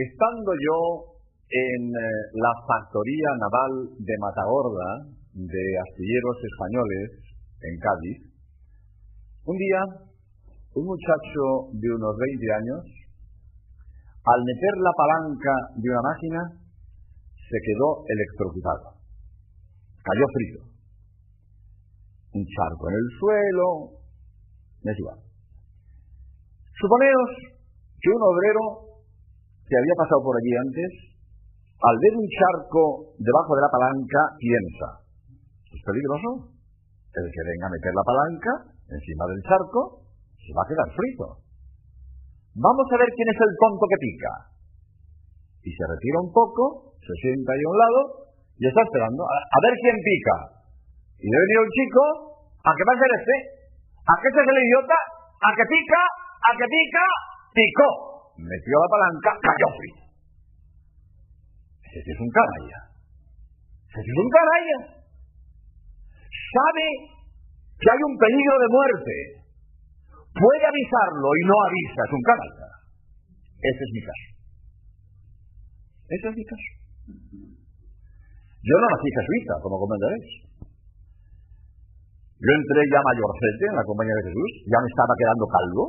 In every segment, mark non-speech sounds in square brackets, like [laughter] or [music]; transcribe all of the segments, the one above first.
Estando yo en eh, la factoría naval de Matagorda de astilleros españoles en Cádiz, un día un muchacho de unos 20 años, al meter la palanca de una máquina, se quedó electrocutado. Cayó frío. Un charco en el suelo, me igual. Suponeos que un obrero que había pasado por allí antes, al ver un charco debajo de la palanca, piensa, ¿es peligroso? El que venga a meter la palanca encima del charco se va a quedar frito. Vamos a ver quién es el tonto que pica. Y se retira un poco, se sienta ahí a un lado y está esperando a, ver quién pica. Y debe venir un chico, ¿a qué va a ser este? ¿A qué es el idiota? ¿A que pica? ¿A que pica? Picó. Metió la palanca, cayó frito. Ese es un canalla. Ese es un canalla. Sabe que hay un peligro de muerte. Puede avisarlo y no avisa, es un canalla. Ese es mi caso. Ese es mi caso. Yo no nací jesuita, como comentaréis. Yo entré ya mayorcete en la compañía de Jesús, ya me estaba quedando calvo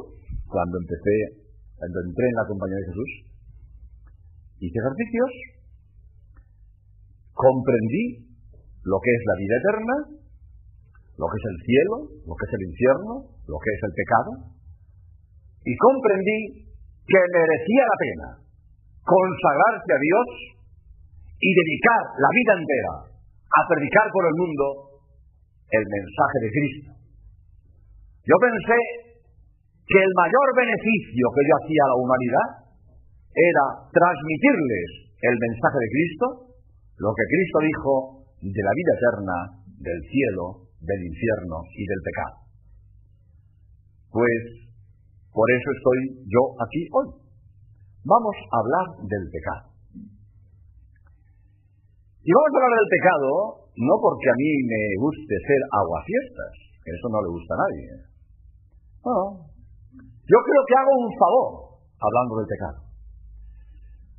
cuando empecé, cuando entré en la compañía de Jesús. Hice ejercicios, comprendí lo que es la vida eterna, lo que es el cielo, lo que es el infierno, lo que es el pecado, y comprendí que merecía la pena consagrarse a Dios y dedicar la vida entera a predicar por el mundo el mensaje de Cristo. Yo pensé que el mayor beneficio que yo hacía a la humanidad era transmitirles el mensaje de Cristo, lo que Cristo dijo de la vida eterna, del cielo, del infierno y del pecado. Pues por eso estoy yo aquí hoy. Vamos a hablar del pecado. Y vamos a hablar del pecado no porque a mí me guste ser aguafiestas, que eso no le gusta a nadie. No, yo creo que hago un favor hablando del pecado.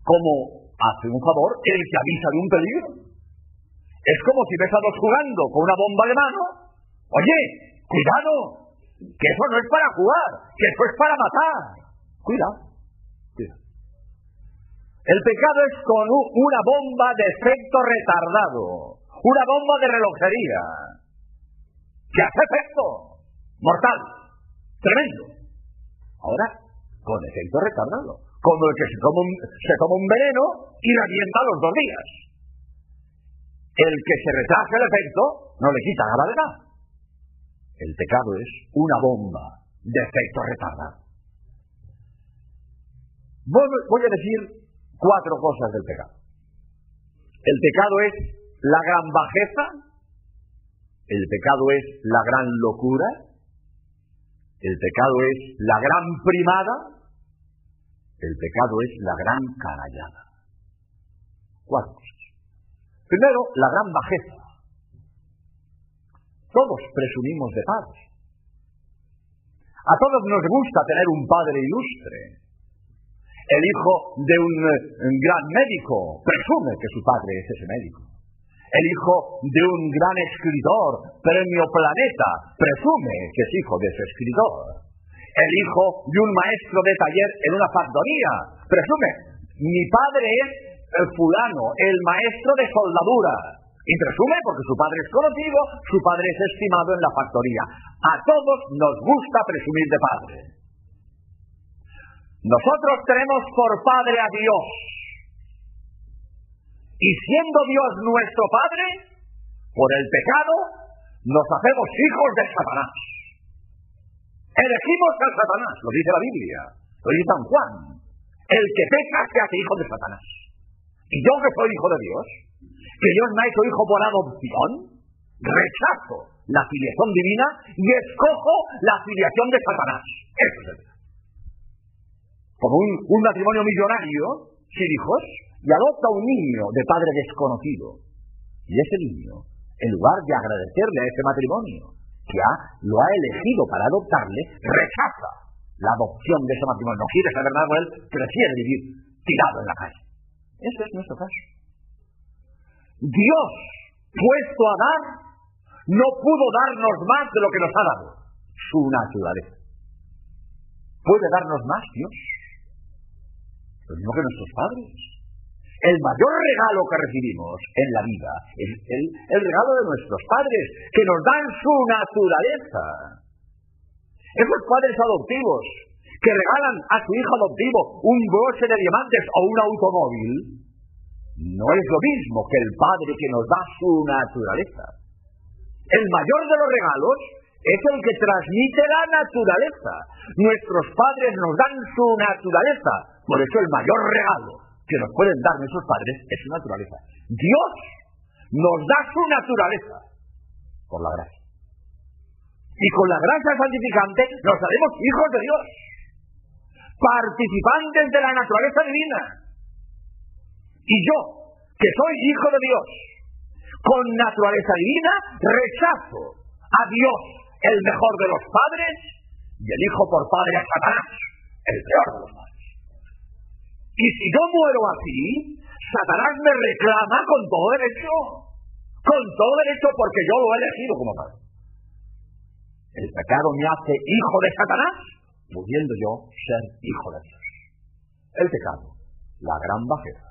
Como hace un favor el que avisa de un peligro. Es como si ves a dos jugando con una bomba de mano. Oye, cuidado, que eso no es para jugar, que eso es para matar. Cuidado. El pecado es con una bomba de efecto retardado, una bomba de relojería, que hace efecto mortal, tremendo. Ahora, con efecto retardado, como el que se toma un, se toma un veneno y revienta los dos días. El que se retrasa el efecto no le quita la gravedad. El pecado es una bomba de efecto retardado. Voy a decir cuatro cosas del pecado. El pecado es la gran bajeza, el pecado es la gran locura, el pecado es la gran primada, el pecado es la gran canallada. Cuatro cosas. Primero, la gran bajeza. Todos presumimos de padres. A todos nos gusta tener un padre ilustre, el hijo de un, gran médico presume que su padre es ese médico. El hijo de un gran escritor, premio Planeta, presume que es hijo de ese escritor. El hijo de un maestro de taller en una factoría, presume, mi padre es el fulano, el maestro de soldadura. Y presume porque su padre es conocido, su padre es estimado en la factoría. A todos nos gusta presumir de padre. Nosotros tenemos por Padre a Dios. Y siendo Dios nuestro Padre, por el pecado, nos hacemos hijos de Satanás. Elegimos a Satanás, lo dice la Biblia, lo dice San Juan. El que peca se hace hijo de Satanás. Y yo que soy hijo de Dios, que Dios me ha hecho hijo por adopción, rechazo la filiación divina y escojo la filiación de Satanás. Eso es el como un, matrimonio millonario, sin hijos, y adopta un niño de padre desconocido. Y ese niño, en lugar de agradecerle a ese matrimonio, que lo ha elegido para adoptarle, rechaza la adopción de ese matrimonio. No quiere saber nada con él, prefiere vivir tirado en la calle. Ese es nuestro caso. Dios, puesto a dar, no pudo darnos más de lo que nos ha dado, su naturaleza. ¿Puede darnos más Dios? Lo mismo que nuestros padres. El mayor regalo que recibimos en la vida es el, regalo de nuestros padres, que nos dan su naturaleza. Esos padres adoptivos que regalan a su hijo adoptivo un broche de diamantes o un automóvil, no es lo mismo que el padre que nos da su naturaleza. El mayor de los regalos es el que transmite la naturaleza. Nuestros padres nos dan su naturaleza. Por eso el mayor regalo que nos pueden dar nuestros padres es su naturaleza. Dios nos da su naturaleza por la gracia. Y con la gracia santificante nos haremos hijos de Dios, participantes de la naturaleza divina. Y yo, que soy hijo de Dios, con naturaleza divina, rechazo a Dios, el mejor de los padres, y el hijo por padre a Satanás, el peor de los padres. Y si yo muero así, Satanás me reclama con todo derecho, con todo derecho porque yo lo he elegido como padre. El pecado me hace hijo de Satanás, pudiendo yo ser hijo de Dios. El pecado, la gran bajeza.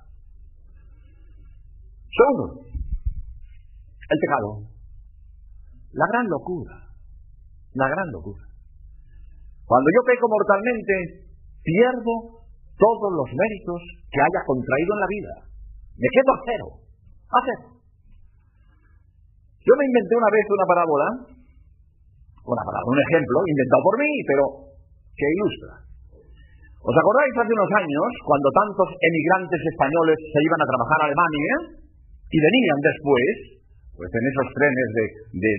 Segundo, el pecado, la gran locura, la gran locura. Cuando yo peco mortalmente, pierdo todos los méritos que haya contraído en la vida. Me quedo a cero, a cero. Yo me inventé una vez una parábola, una parábola, un ejemplo, inventado por mí, pero que ilustra. ¿Os acordáis hace unos años, cuando tantos emigrantes españoles se iban a trabajar a Alemania y venían después pues en esos trenes de,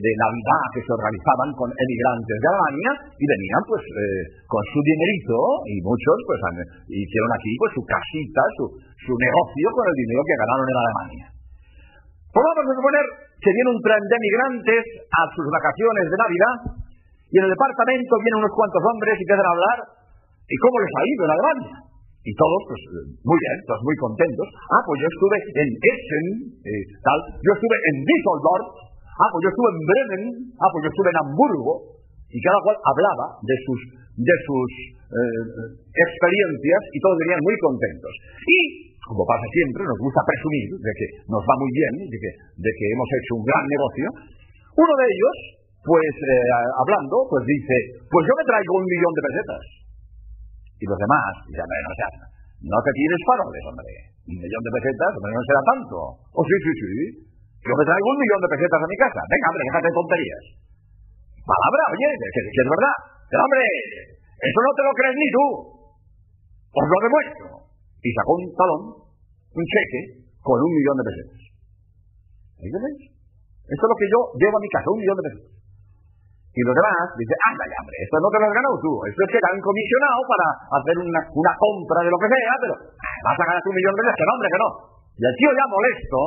de, Navidad que se organizaban con emigrantes de Alemania y venían pues eh, con su dinerito y muchos pues hicieron aquí pues su casita, su, su negocio con el dinero que ganaron en Alemania. A suponer que viene un tren de emigrantes a sus vacaciones de Navidad y en el departamento vienen unos cuantos hombres y empiezan a hablar y cómo les ha ido en Alemania. Y todos, pues, muy bien, todos muy contentos. Ah, pues yo estuve en Essen, eh, tal. Yo estuve en Düsseldorf. Ah, pues yo estuve en Bremen. Ah, pues yo estuve en Hamburgo. Y cada cual hablaba de sus, de sus eh, experiencias y todos venían muy contentos. Y, como pasa siempre, nos gusta presumir de que nos va muy bien, de que, de que hemos hecho un gran negocio. Uno de ellos, pues, eh, hablando, pues dice, pues yo me traigo un millón de pesetas. Y los demás dicen, no, sea, no te tienes faroles, hombre. Un millón de pesetas, hombre, no será tanto. Oh, sí, sí, sí. Yo me traigo un millón de pesetas a mi casa. Venga, hombre, déjate de tonterías. Palabra, oye, que, es verdad. Pero, hombre, eso no te lo crees ni tú. Os lo demuestro. Y sacó un talón, un cheque, con un millón de pesetas. ¿Ahí veis? Esto es lo que yo llevo a mi casa, un millón de pesetas. Y los demás dicen, anda ya, hombre, esto no te lo has ganado tú, esto es que te han comisionado para hacer una, una compra de lo que sea, pero ah, vas a ganar un millón de veces, que no, hombre, que no. Y el tío ya molesto,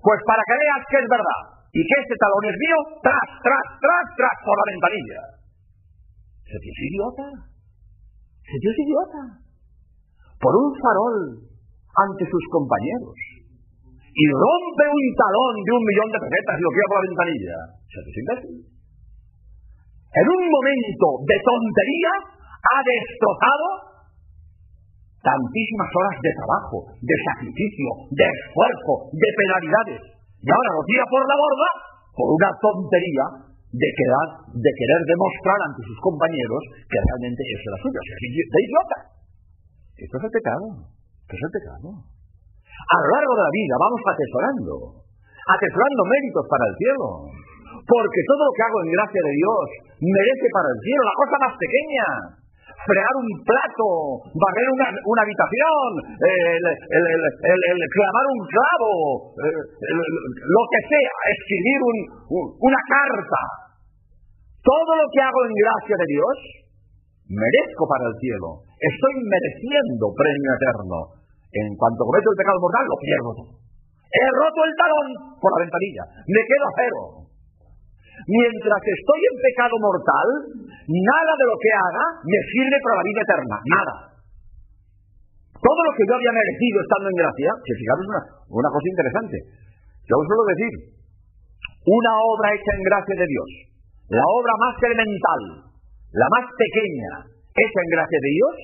pues para que veas que es verdad y que este talón es mío, tras, tras, tras, tras por la ventanilla. Ese tío es idiota. Ese tío es idiota. Por un farol ante sus compañeros. Y rompe un talón de un millón de pesetas y lo tira por la ventanilla. Es imbécil en un momento de tontería, ha destrozado tantísimas horas de trabajo, de sacrificio, de esfuerzo, de penalidades. Y ahora lo tira por la borda por una tontería de querer, de querer demostrar ante sus compañeros que realmente eso era suyo. de idiota. Esto es el pecado. Esto es el pecado. A lo largo de la vida vamos atesorando, atesorando méritos para el cielo. Porque todo lo que hago en gracia de Dios merece para el cielo la cosa más pequeña. Fregar un plato, barrer una, habitación, el, clamar un clavo, lo que sea, escribir un, una carta. Todo lo que hago en gracia de Dios, merezco para el cielo. Estoy mereciendo premio eterno. En cuanto cometo el pecado mortal, lo pierdo. He roto el talón por la ventanilla. Me quedo a cero. Mientras estoy en pecado mortal, nada de lo que haga me sirve para la vida eterna. Nada. todo lo que yo había merecido estando en gracia, que fijaros una, una cosa interesante. Yo os suelo decir, una obra hecha en gracia de Dios, la obra más elemental, la más pequeña, hecha en gracia de Dios,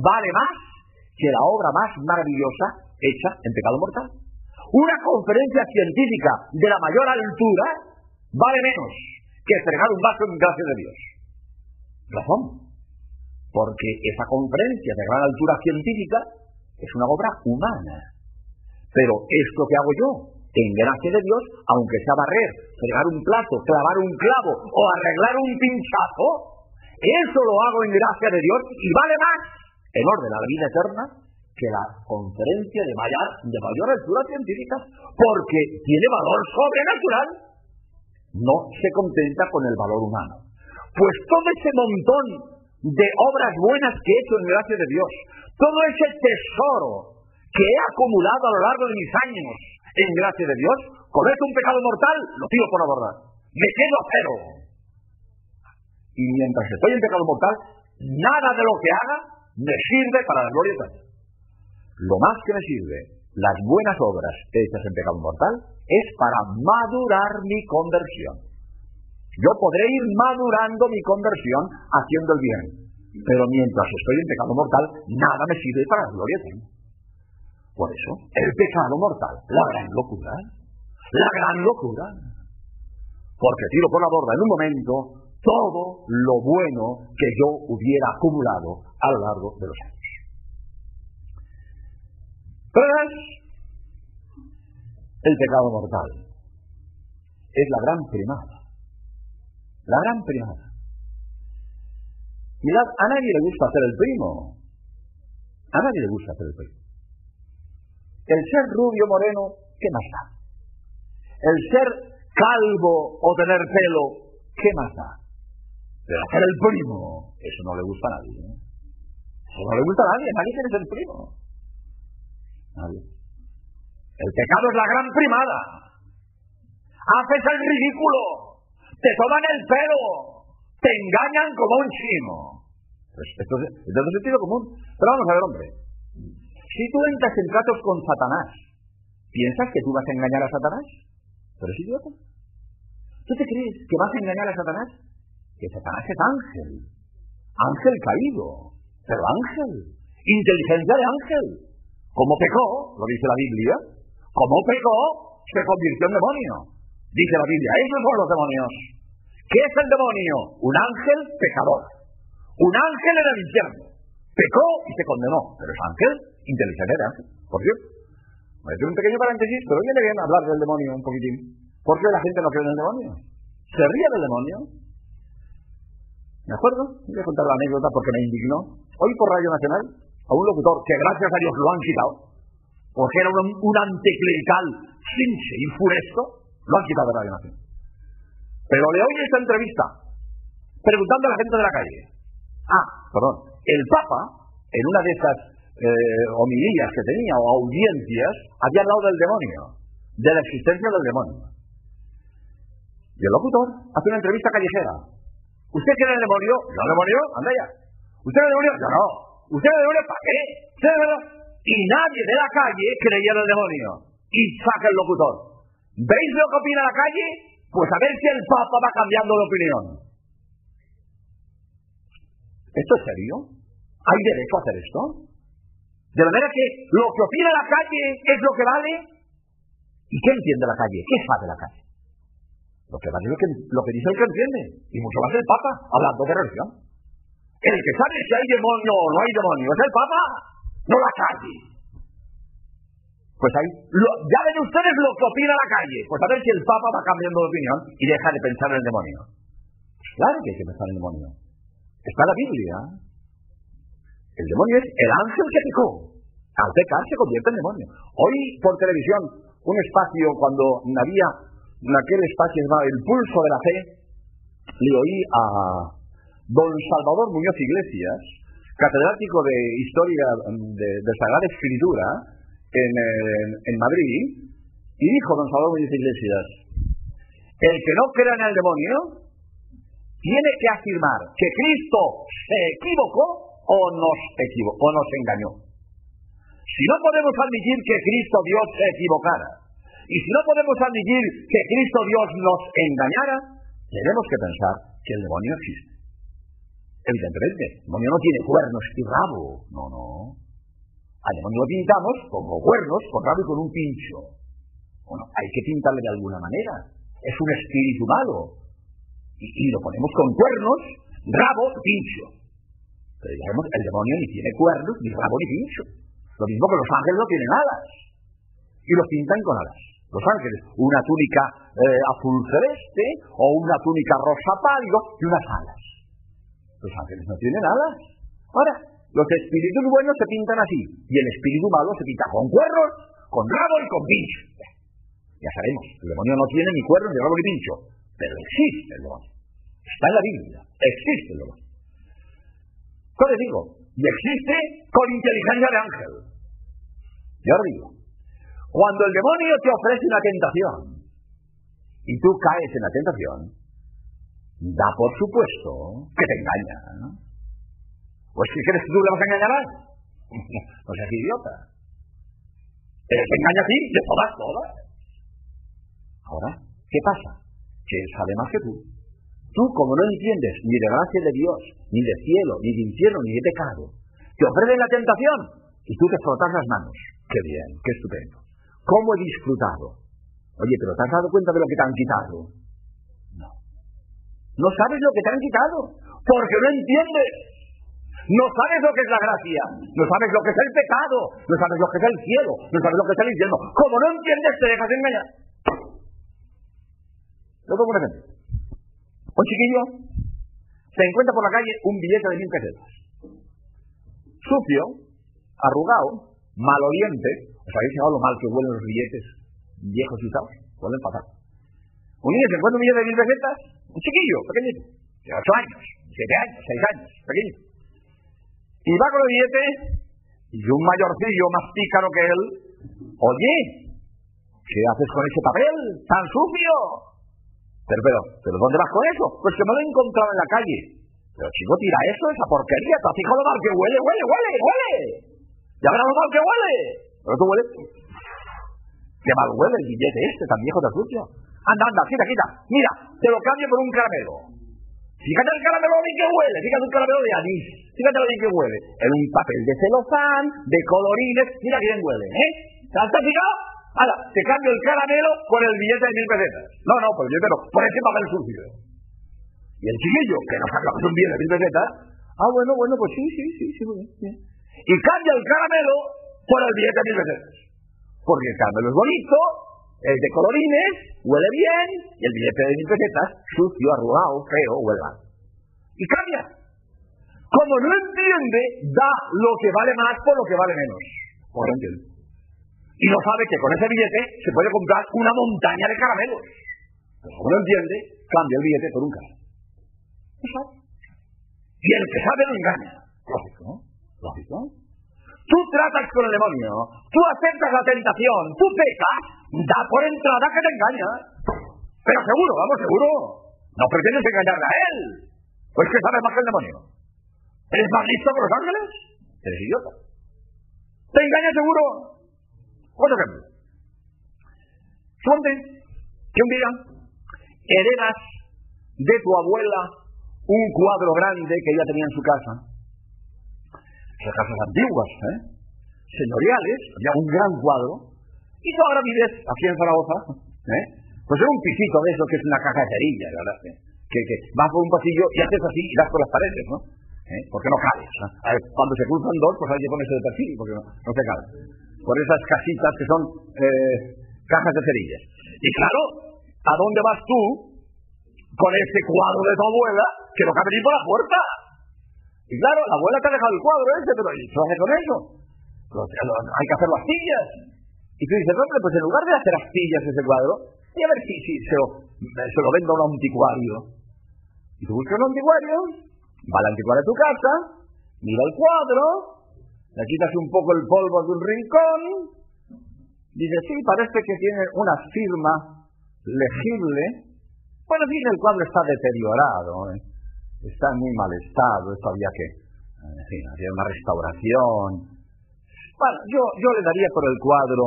vale más que la obra más maravillosa hecha en pecado mortal. Una conferencia científica de la mayor altura vale menos que fregar un vaso en gracia de Dios. Razón. Porque esa conferencia de gran altura científica es una obra humana. Pero esto que hago yo, en gracia de Dios, aunque sea barrer, fregar un plato, clavar un clavo o arreglar un pinchazo, eso lo hago en gracia de Dios y vale más en orden a la vida eterna que la conferencia de mayor, de mayor altura científica, porque tiene valor sobrenatural. No se contenta con el valor humano. Pues todo ese montón de obras buenas que he hecho en gracia de Dios, todo ese tesoro que he acumulado a lo largo de mis años en gracia de Dios, cometo un pecado mortal, lo tiro por abordar. Me quedo a cero. Y mientras estoy en pecado mortal, nada de lo que haga me sirve para la gloria eterna. Lo más que me sirve, las buenas obras hechas en pecado mortal, es para madurar mi conversión. Yo podré ir madurando mi conversión haciendo el bien, pero mientras estoy en pecado mortal, nada me sirve para la gloria eterna. Por eso, el pecado mortal, la gran locura, la gran locura. Porque tiro por la borda en un momento todo lo bueno que yo hubiera acumulado a lo largo de los años. Pero el pecado mortal es la gran primada. La gran primada. Mirad, a nadie le gusta hacer el primo. A nadie le gusta hacer el primo. El ser rubio moreno, ¿qué más da? El ser calvo o tener pelo, ¿qué más da? Pero hacer el primo, eso no le gusta a nadie. ¿eh? Eso no le gusta a nadie, nadie quiere ser primo. El pecado es la gran primada. Haces el ridículo, te toman el pelo, te engañan como un chino. Pues esto, es, esto es sentido común. Pero vamos a ver, hombre. Si tú entras en tratos con Satanás, ¿piensas que tú vas a engañar a Satanás? Pero es idiota. ¿Tú te crees que vas a engañar a Satanás? Que Satanás es ángel. Ángel caído. Pero ángel. Inteligencia de ángel. Como pecó, lo dice la Biblia, como pecó, se convirtió en demonio. Dice la Biblia, esos son los demonios. ¿Qué es el demonio? Un ángel pecador. Un ángel en el infierno. Pecó y se condenó. Pero es ángel, inteligencia de ángel. Por cierto. Voy a hacer un pequeño paréntesis, pero viene bien hablar del demonio un poquitín. ¿Por qué la gente no cree en el demonio? ¿Se ríe del demonio? ¿De acuerdo? Voy a contar la anécdota porque me indignó. Hoy por Radio Nacional, a un locutor que gracias a Dios lo han quitado, porque era un, anticlerical sinche y furesto, lo han quitado de Radio Nacional. Pero le oí esta entrevista, preguntando a la gente de la calle. Ah, perdón, el Papa, en una de esas eh, homilías que tenía o audiencias, había hablado del demonio, de la existencia del demonio. Y el locutor hace una entrevista callejera. ¿Usted cree en el demonio? ¿Yo el demonio? Anda ya. ¿Usted cree el demonio? Yo no. ¿Usted cree en el demonio? ¿Para qué? Y nadie de la calle creía en el demonio. Y saca el locutor. ¿Veis lo que opina la calle? Pues a ver si el Papa va cambiando de opinión. ¿Esto es serio? ¿Hay derecho a hacer esto? De manera que lo que opina la calle es lo que vale. ¿Y qué entiende la calle? ¿Qué sabe la calle? Lo que vale es lo que, lo que dice el que entiende. Y mucho más el Papa, hablando de religión. El que sabe si hay demonio o no hay demonio es el Papa, no la calle. Pues ahí, ya ven ustedes lo que opina la calle. Pues a ver si el Papa va cambiando de opinión y deja de pensar en el demonio. Claro que hay que pensar en el demonio. Está la Biblia. El demonio es el ángel que pecó. Al pecar se convierte en demonio. Hoy por televisión, un espacio cuando había en aquel espacio llamado El Pulso de la Fe, le oí a don Salvador Muñoz Iglesias, catedrático de Historia de, de Sagrada Escritura en, Madrid, y dijo don Salvador Muñoz Iglesias, el que no crea en el demonio tiene que afirmar que Cristo se equivocó o nos equivocó, o nos engañó. Si no podemos admitir que Cristo Dios se equivocara, y si no podemos admitir que Cristo Dios nos engañara, tenemos que pensar que el demonio existe. Evidentemente, el demonio no tiene cuernos y rabo. No, no. Al demonio lo pintamos con cuernos, con rabo y con un pincho. Bueno, hay que pintarle de alguna manera. Es un espíritu malo. Y, y lo ponemos con cuernos, rabo, pincho. Pero digamos, el demonio ni tiene cuernos, ni rabo, ni pincho. Lo mismo que los ángeles no tienen alas. Y los pintan con alas. Los ángeles, una túnica eh, azul celeste o una túnica rosa pálido y unas alas. Los ángeles no tienen alas. Ahora, los espíritus buenos se pintan así y el espíritu malo se pinta con cuernos, con rabo y con pincho. Ya sabemos, el demonio no tiene ni cuernos, ni rabo, ni pincho, pero existe el demonio. Está en la Biblia, existe el demonio. ¿Qué les digo? Y existe con inteligencia de ángel. Yo os digo, cuando el demonio te ofrece una tentación y tú caes en la tentación, da por supuesto que te engaña. ¿no? Pues si crees que tú le vas a engañar a [laughs] No seas idiota. Pero te engaña a ti de todas, todas. Ahora, ¿qué pasa? Que él sabe más que tú. Tú, como no entiendes ni de gracia de Dios, ni de cielo, ni de infierno, ni de pecado, te ofrecen la tentación y tú te frotas las manos. Qué bien, qué estupendo. ¿Cómo he disfrutado? Oye, pero ¿te has dado cuenta de lo que te han quitado? No. Sabes lo que te han quitado, porque no entiendes. No sabes lo que es la gracia, no sabes lo que es el pecado, no sabes lo que es el cielo, no sabes lo que es el infierno. Como no entiendes, te dejas engañar. Lo pongo un ejemplo. Un chiquillo se encuentra por la calle un billete de mil pesetas. Sucio, arrugado, maloliente, ¿Os habéis fijado lo mal que huelen los billetes viejos y usados? Huelen fatal. Un niño se encuentra un billete de mil pesetas, un chiquillo, pequeñito, de ocho años, siete años, seis años, pequeñito. Y va con el billete y un mayorcillo más pícaro que él, oye, ¿qué haces con ese papel tan sucio? Pero, pero, pero ¿dónde vas con eso? Pues que me lo he encontrado en la calle. Pero chico, tira eso, esa porquería, te fijado lo mal que huele, huele, huele, huele. Ya verás lo mal que huele. ¿Pero tú huele? Qué mal huele el billete este, tan viejo de sucio. Anda, anda, quita, quita. Mira, te lo cambio por un caramelo. Fíjate el caramelo bien que huele, fíjate un caramelo de anís, fíjate lo bien que huele. En un papel de celofán, de colorines, mira que bien huele, ¿eh? ¿Te has fijado? Hala, te cambio el caramelo por el billete de mil pesetas. No, no, por el billete no, por ese papel sucio. Y el chiquillo, que no saca un billete de mil pesetas, ah, bueno, bueno, pues sí, sí, sí, sí, muy bien. Y cambia el caramelo por el billete de mil pesetas. Porque el caramelo es bonito, es de colorines, huele bien, y el billete de mil pesetas, sucio, arrugado, feo, huele mal. Y cambia. Como no entiende, da lo que vale más por lo que vale menos. Por entiende. Y no sabe que con ese billete se puede comprar una montaña de caramelos. Pero como no entiende, cambia el billete por un caramelo. Y el que sabe no engaña. Lógico, ¿no? Lógico. Tú tratas con el demonio, tú aceptas la tentación, tú pecas, da por entrada que te engaña. Pero seguro, vamos, seguro. No pretendes engañarle a él. Pues que sabes más que el demonio. ¿Eres más listo que los ángeles? Eres idiota. ¿Te engaña seguro? Otro ejemplo. Suponte que un día heredas de tu abuela un cuadro grande que ella tenía en su casa las casas antiguas, ¿eh? señoriales, había un gran cuadro, y tú ahora vives aquí en Zaragoza, ¿eh? pues en un pisito de eso que es una caja de cerilla, ¿verdad? Que, que vas por un pasillo y haces así y das por las paredes, ¿no? ¿Eh? Porque no cabes. A ver, cuando se cruzan dos, pues hay que ponerse de perfil, porque no, no se cabe. Por esas casitas que son eh, cajas de cerillas. Y claro, ¿a dónde vas tú con ese cuadro de tu abuela que no cabe ni por la puerta? Y claro, la abuela te ha dejado el cuadro ese, pero ¿y qué hace con eso? hay que hacer las astillas. Y tú dices, hombre, pues en lugar de hacer astillas ese cuadro, y a ver si, si se, lo, vendo a un anticuario. Y tú buscas un anticuario, va al anticuario a tu casa, mira el cuadro, le quitas un poco el polvo de un rincón, dice, sí, parece que tiene una firma legible. Bueno, en fin, el cuadro está deteriorado. ¿eh? está en muy mal estado, esto había que, en fin, había una restauración, Bueno, yo, yo le daría por el cuadro,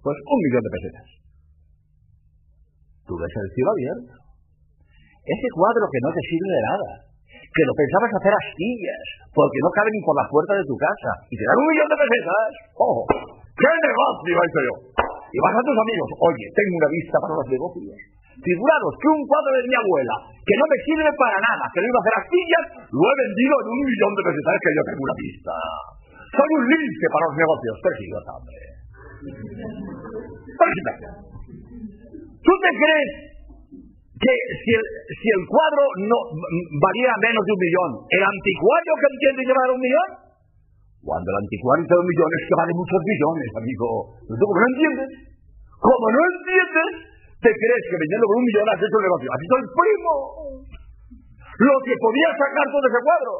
pues, un millón de pesetas. Tú ves el cielo abierto. Ese cuadro que no te sirve de nada, que lo pensabas hacer astillas, porque no cabe ni por la puerta de tu casa, y te dan un millón de pesetas. ¡Oh! ¡Qué negocio! he hecho yo. Y vas a tus amigos, oye, tengo una vista para los negocios. Figuraros que un cuadro de mi abuela, que no me sirve para nada, que lo iba a hacer astillas, lo he vendido en un millón de pesetas que yo tengo una vista. Soy un lince para los negocios. Pero hombre. ¿Tú te crees que si el, si el cuadro no valía menos de un millón, el anticuario que entiende llevar un millón? Cuando el anticuario te da un millón es que vale muchos millones, amigo. ¿Tú como no entiendes? Como no entiendes, te crees que vendiendo por un millón has hecho el negocio. Has hecho el primo. Lo que podía sacar todo ese cuadro.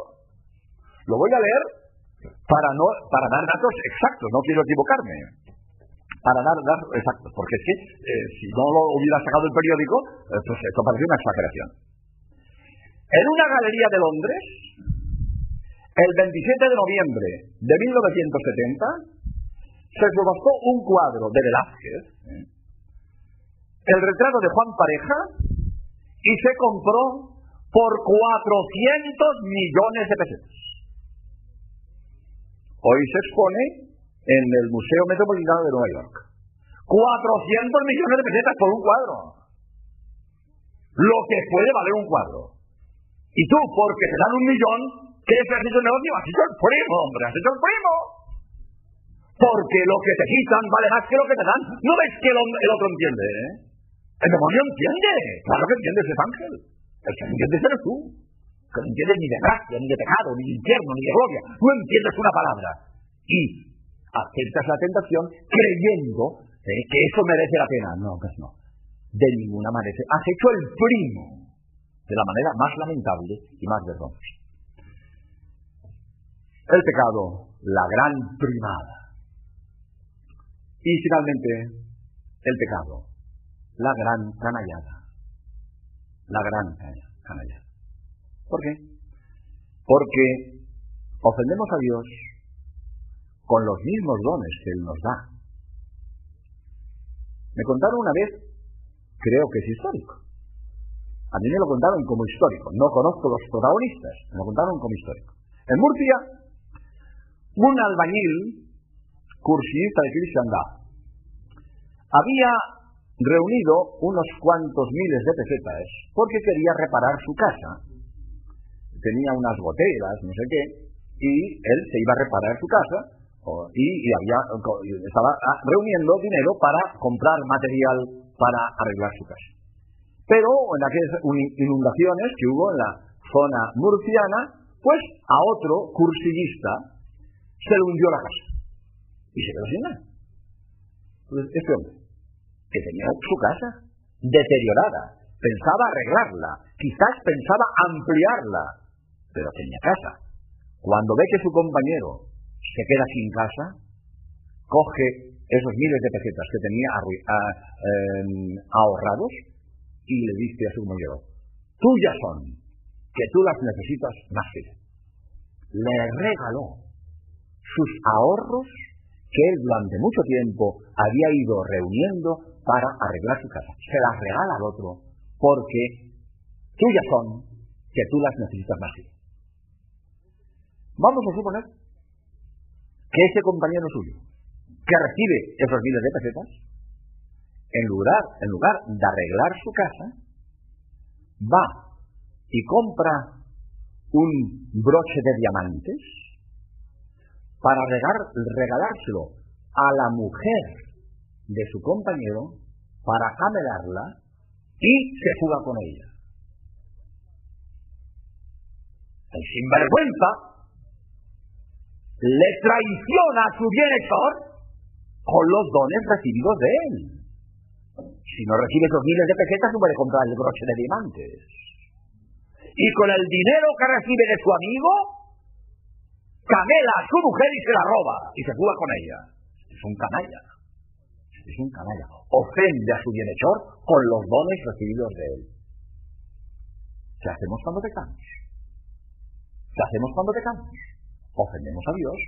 Lo voy a leer para, no, para dar datos exactos, no quiero equivocarme. Para dar datos exactos, porque es que eh, si no lo hubiera sacado el periódico, eh, pues esto parecía una exageración. En una galería de Londres, el 27 de noviembre de 1970, se subastó un cuadro de Velázquez, ¿eh? el retrato de Juan Pareja, y se compró por 400 millones de pesos. Hoy se expone en el Museo Metropolitano de Nueva York. 400 millones de pesetas por un cuadro. Lo que puede valer un cuadro. Y tú, porque te dan un millón, ¿qué has hecho el negocio? Has hecho el primo, hombre, has hecho el primo. Porque lo que te quitan vale más que lo que te dan. ¿No ves que el, otro entiende? Eh? El demonio entiende. Claro que entiende ese ángel. El que entiende eres tú que no entiendes ni de gracia, ni de pecado, ni de infierno, ni de gloria. No entiendes una palabra. Y aceptas la tentación creyendo eh, que eso merece la pena. No, pues no. De ninguna manera. Has hecho el primo de la manera más lamentable y más vergonzosa. El pecado, la gran primada. Y finalmente, el pecado, la gran canallada. La gran canallada. ¿Por qué? Porque ofendemos a Dios con los mismos dones que Él nos da. Me contaron una vez, creo que es histórico. A mí me lo contaron como histórico. No conozco los protagonistas, me lo contaron como histórico. En Murcia, un albañil, cursista de cristiandad, había reunido unos cuantos miles de pesetas porque quería reparar su casa tenía unas goteras, no sé qué, y él se iba a reparar su casa y, había, estaba ah, reuniendo dinero para comprar material para arreglar su casa. Pero en aquellas inundaciones que hubo en la zona murciana, pues a otro cursillista se le hundió la casa y se quedó sin nada. Entonces, este hombre, que tenía su casa deteriorada, pensaba arreglarla, quizás pensaba ampliarla, pero tenía casa. Cuando ve que su compañero se queda sin casa, coge esos miles de pesetas que tenía em, ahorrados y le dice a su compañero, tuyas son, que tú las necesitas más Le regaló sus ahorros que él durante mucho tiempo había ido reuniendo para arreglar su casa. Se las regala al otro porque tuyas son, que tú las necesitas más Vamos a suponer que ese compañero suyo, que recibe esos miles de pesetas, en lugar, en lugar de arreglar su casa, va y compra un broche de diamantes para regalárselo a la mujer de su compañero para camelarla y se fuga con ella. El sinvergüenza le traiciona a su bienhechor con los dones recibidos de él. Si no recibe esos miles de pesetas, no puede comprar el broche de diamantes. Y con el dinero que recibe de su amigo, camela a su mujer y se la roba y se fuga con ella. Es un canalla. Es un canalla. Ofende a su bienhechor con los dones recibidos de él. ¿Qué hacemos cuando pecamos? ¿Qué hacemos cuando pecamos? Ofendemos a Dios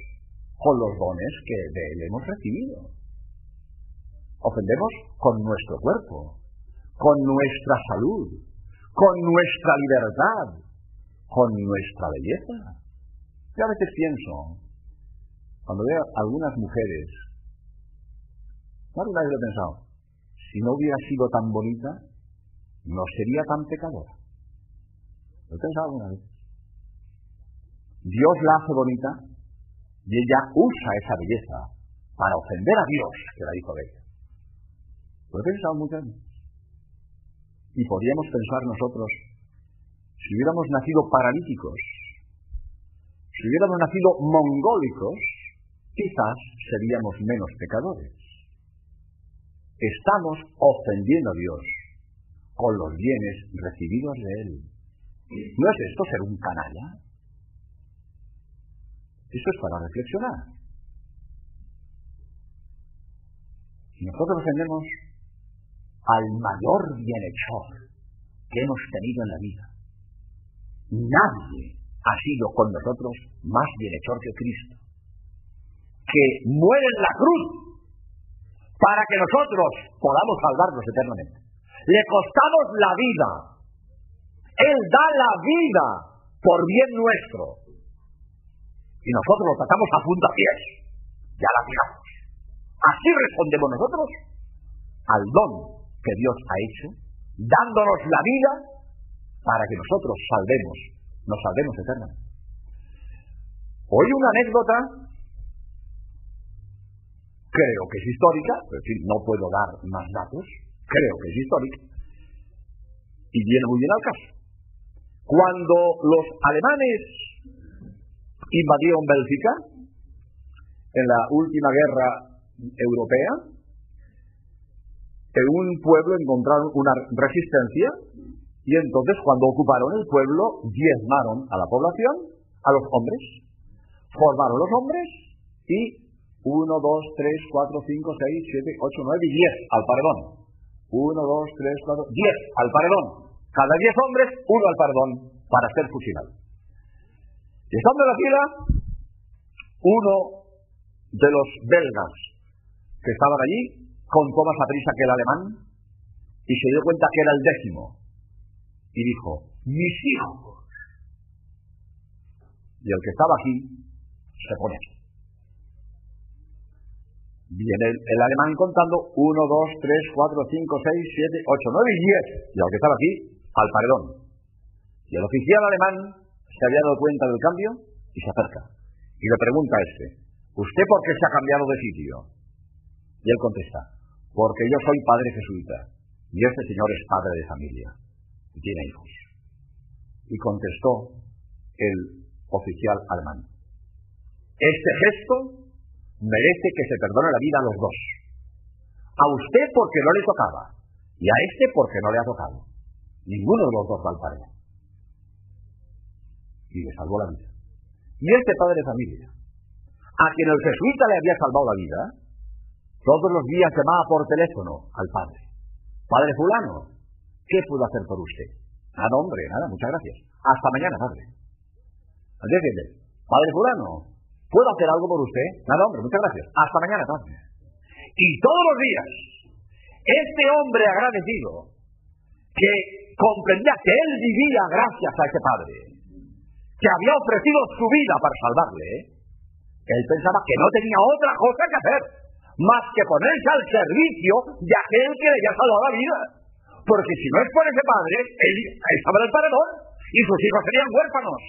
con los dones que de Él hemos recibido. Ofendemos con nuestro cuerpo, con nuestra salud, con nuestra libertad, con nuestra belleza. Yo a veces pienso, cuando veo a algunas mujeres, alguna vez lo he pensado, si no hubiera sido tan bonita, no sería tan pecadora. ¿Lo he pensado alguna vez? Dios la hace bonita y ella usa esa belleza para ofender a Dios que la hizo bella. Lo he pensado muchas veces. Y podríamos pensar nosotros, si hubiéramos nacido paralíticos, si hubiéramos nacido mongólicos, quizás seríamos menos pecadores. Estamos ofendiendo a Dios con los bienes recibidos de Él. ¿No es esto ser un canalla? Esto es para reflexionar. Si nosotros ofendemos al mayor bienhechor que hemos tenido en la vida, nadie ha sido con nosotros más bienhechor que Cristo, que muere en la cruz para que nosotros podamos salvarnos eternamente. Le costamos la vida. Él da la vida por bien nuestro. Y nosotros lo tratamos a punta pies. Ya la tiramos. Así respondemos nosotros al don que Dios ha hecho, dándonos la vida para que nosotros salvemos, nos salvemos eternamente. Hoy una anécdota, creo que es histórica, pero en no puedo dar más datos, creo que es histórica, y viene muy bien al caso. Cuando los alemanes invadieron Bélgica, en la última guerra europea, en un pueblo encontraron una resistencia y entonces cuando ocuparon el pueblo diezmaron a la población, a los hombres, formaron los hombres y 1, 2, 3, 4, 5, 6, 7, 8, 9 y 10 al paredón. 1, 2, 3, 4, 10 al paredón. Cada 10 hombres, uno al paredón para ser fusilado. Y estando en la fila, uno de los belgas que estaban allí contó más a que el alemán y se dio cuenta que era el décimo. Y dijo, mis hijos. Y el que estaba aquí se pone aquí. Viene el, alemán contando 1, 2, 3, 4, 5, 6, 7, 8, 9 y 10. Y el que estaba aquí, al paredón. Y el oficial alemán se había dado cuenta del cambio y se acerca. Y le pregunta a este, ¿usted por qué se ha cambiado de sitio? Y él contesta, porque yo soy padre jesuita y este señor es padre de familia y tiene hijos. Y contestó el oficial alemán, este gesto merece que se perdone la vida a los dos. A usted porque no le tocaba y a este porque no le ha tocado. Ninguno de los dos va al padre. Y le salvó la vida. Y este padre de familia, a quien el jesuita le había salvado la vida, todos los días llamaba por teléfono al padre. Padre fulano, ¿qué puedo hacer por usted? Nada, hombre, nada, muchas gracias. Hasta mañana, padre. Padre fulano, ¿puedo hacer algo por usted? Nada, hombre, muchas gracias. Hasta mañana, padre. Y todos los días, este hombre agradecido, que comprendía que él vivía gracias a ese padre, que había ofrecido su vida para salvarle, él pensaba que no tenía otra cosa que hacer más que ponerse al servicio de aquel que le había salvado la vida. Porque si no es por ese padre, él estaba en el paredón y sus hijos serían huérfanos.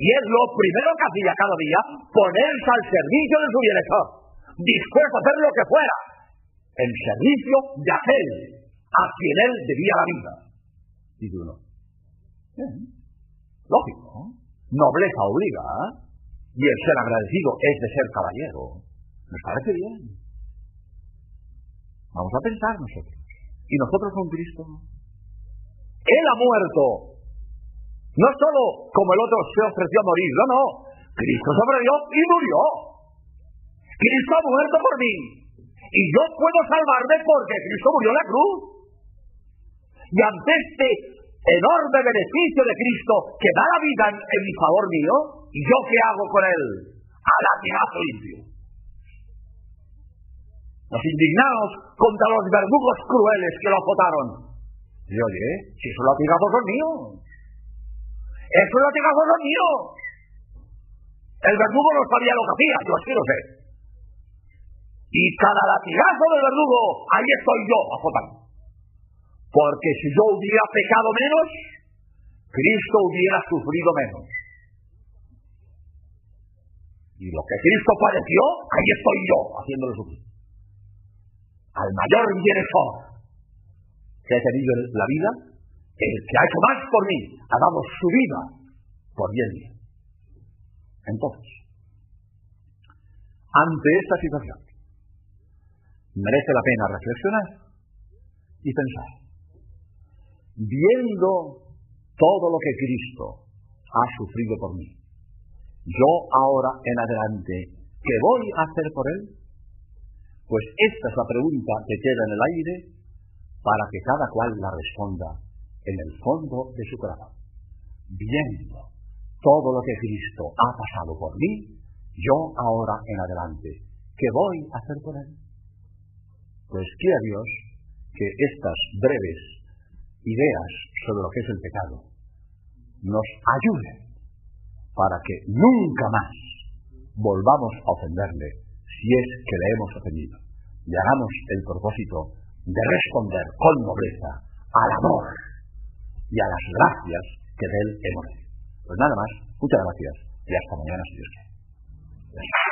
Y es lo primero que hacía cada día, ponerse al servicio de su bienestar, dispuesto a hacer lo que fuera, en servicio de aquel a quien él debía la vida. Y uno, lógico, nobleza obliga, y el ser agradecido es de ser caballero. Me parece bien. Vamos a pensar nosotros. ¿Y nosotros con Cristo? Él ha muerto. No solo como el otro se ofreció a morir, no, no. Cristo sobrevivió y murió. Cristo ha muerto por mí. Y yo puedo salvarme porque Cristo murió en la cruz. Y ante este enorme beneficio de Cristo que da la vida en, mi favor mío, ¿y yo qué hago con él? a latigazo limpio. Nos indignamos contra los verdugos crueles que lo azotaron. Y oye, si esos latigazos son míos. Esos latigazos son míos. El verdugo no sabía lo que hacía, yo así lo sé. Y cada latigazo del verdugo, ahí estoy yo azotando. Porque si yo hubiera pecado menos, Cristo hubiera sufrido menos. Y lo que Cristo padeció, ahí estoy yo haciéndolo sufrir. Al mayor bienestar que he tenido en la vida, el que ha hecho más por mí, ha dado su vida por bien. Entonces, ante esta situación, merece la pena reflexionar y pensar. Viendo todo lo que Cristo ha sufrido por mí, yo ahora en adelante, ¿qué voy a hacer por Él? Pues esta es la pregunta que queda en el aire para que cada cual la responda en el fondo de su corazón. Viendo todo lo que Cristo ha pasado por mí, yo ahora en adelante, ¿qué voy a hacer por Él? Pues quiera Dios que estas breves ideas sobre lo que es el pecado nos ayuden para que nunca más volvamos a ofenderle si es que le hemos ofendido y hagamos el propósito de responder con nobleza al amor y a las gracias que de él hemos recibido. Pues nada más, muchas gracias y hasta mañana si Dios quiere.